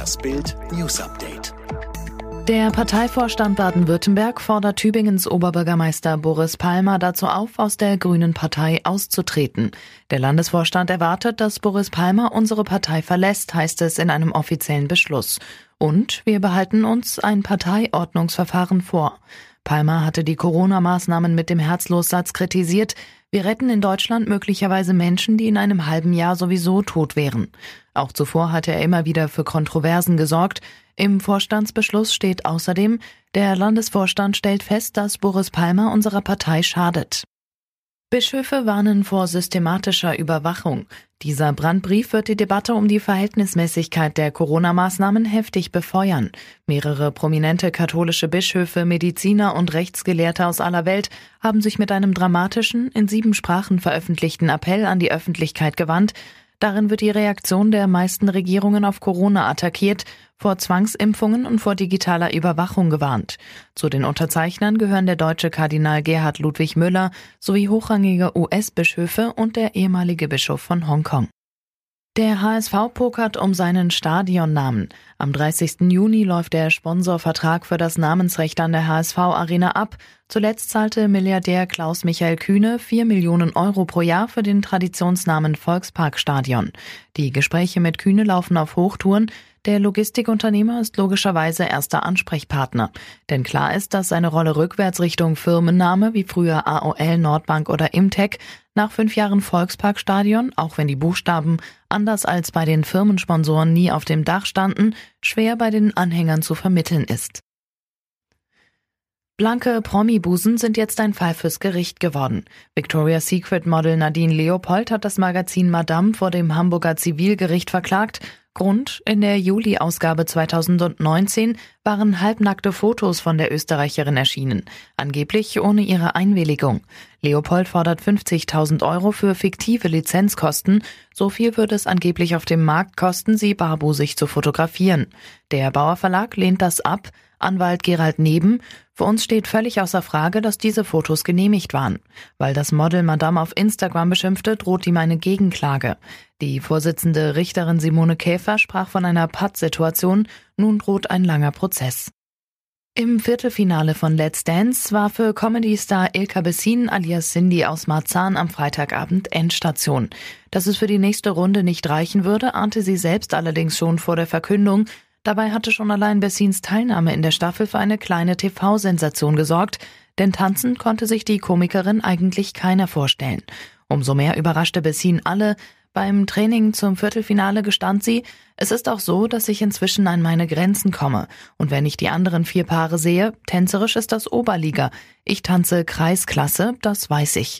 Das Bild News Update. Der Parteivorstand Baden-Württemberg fordert Tübingens Oberbürgermeister Boris Palmer dazu auf, aus der Grünen Partei auszutreten. Der Landesvorstand erwartet, dass Boris Palmer unsere Partei verlässt, heißt es in einem offiziellen Beschluss. Und wir behalten uns ein Parteiordnungsverfahren vor. Palmer hatte die Corona-Maßnahmen mit dem Herzlossatz kritisiert. Wir retten in Deutschland möglicherweise Menschen, die in einem halben Jahr sowieso tot wären. Auch zuvor hatte er immer wieder für Kontroversen gesorgt. Im Vorstandsbeschluss steht außerdem, der Landesvorstand stellt fest, dass Boris Palmer unserer Partei schadet. Bischöfe warnen vor systematischer Überwachung. Dieser Brandbrief wird die Debatte um die Verhältnismäßigkeit der Corona-Maßnahmen heftig befeuern. Mehrere prominente katholische Bischöfe, Mediziner und Rechtsgelehrte aus aller Welt haben sich mit einem dramatischen, in sieben Sprachen veröffentlichten Appell an die Öffentlichkeit gewandt, Darin wird die Reaktion der meisten Regierungen auf Corona attackiert, vor Zwangsimpfungen und vor digitaler Überwachung gewarnt. Zu den Unterzeichnern gehören der deutsche Kardinal Gerhard Ludwig Müller sowie hochrangige US-Bischöfe und der ehemalige Bischof von Hongkong. Der HSV pokert um seinen Stadionnamen. Am 30. Juni läuft der Sponsorvertrag für das Namensrecht an der HSV Arena ab. Zuletzt zahlte Milliardär Klaus Michael Kühne 4 Millionen Euro pro Jahr für den Traditionsnamen Volksparkstadion. Die Gespräche mit Kühne laufen auf Hochtouren. Der Logistikunternehmer ist logischerweise erster Ansprechpartner. Denn klar ist, dass seine Rolle rückwärts Richtung Firmenname wie früher AOL, Nordbank oder Imtech nach fünf Jahren Volksparkstadion, auch wenn die Buchstaben, anders als bei den Firmensponsoren nie auf dem Dach standen, schwer bei den Anhängern zu vermitteln ist. Blanke Promi-Busen sind jetzt ein Fall fürs Gericht geworden. Victoria's Secret Model Nadine Leopold hat das Magazin Madame vor dem Hamburger Zivilgericht verklagt, Grund, in der Juli-Ausgabe 2019 waren halbnackte Fotos von der Österreicherin erschienen, angeblich ohne ihre Einwilligung. Leopold fordert 50.000 Euro für fiktive Lizenzkosten, so viel würde es angeblich auf dem Markt kosten, sie barbusig zu fotografieren. Der Bauer Verlag lehnt das ab, Anwalt Gerald Neben, für uns steht völlig außer Frage, dass diese Fotos genehmigt waren. Weil das Model Madame auf Instagram beschimpfte, droht ihm eine Gegenklage. Die Vorsitzende Richterin Simone Käfer sprach von einer Pattsituation, nun droht ein langer Prozess. Im Viertelfinale von Let's Dance war für Comedy-Star Ilka Bessin alias Cindy aus Marzahn am Freitagabend Endstation. Dass es für die nächste Runde nicht reichen würde, ahnte sie selbst allerdings schon vor der Verkündung, Dabei hatte schon allein Bessins Teilnahme in der Staffel für eine kleine TV-Sensation gesorgt, denn tanzen konnte sich die Komikerin eigentlich keiner vorstellen. Umso mehr überraschte Bessin alle. Beim Training zum Viertelfinale gestand sie, es ist auch so, dass ich inzwischen an meine Grenzen komme. Und wenn ich die anderen vier Paare sehe, tänzerisch ist das Oberliga. Ich tanze Kreisklasse, das weiß ich.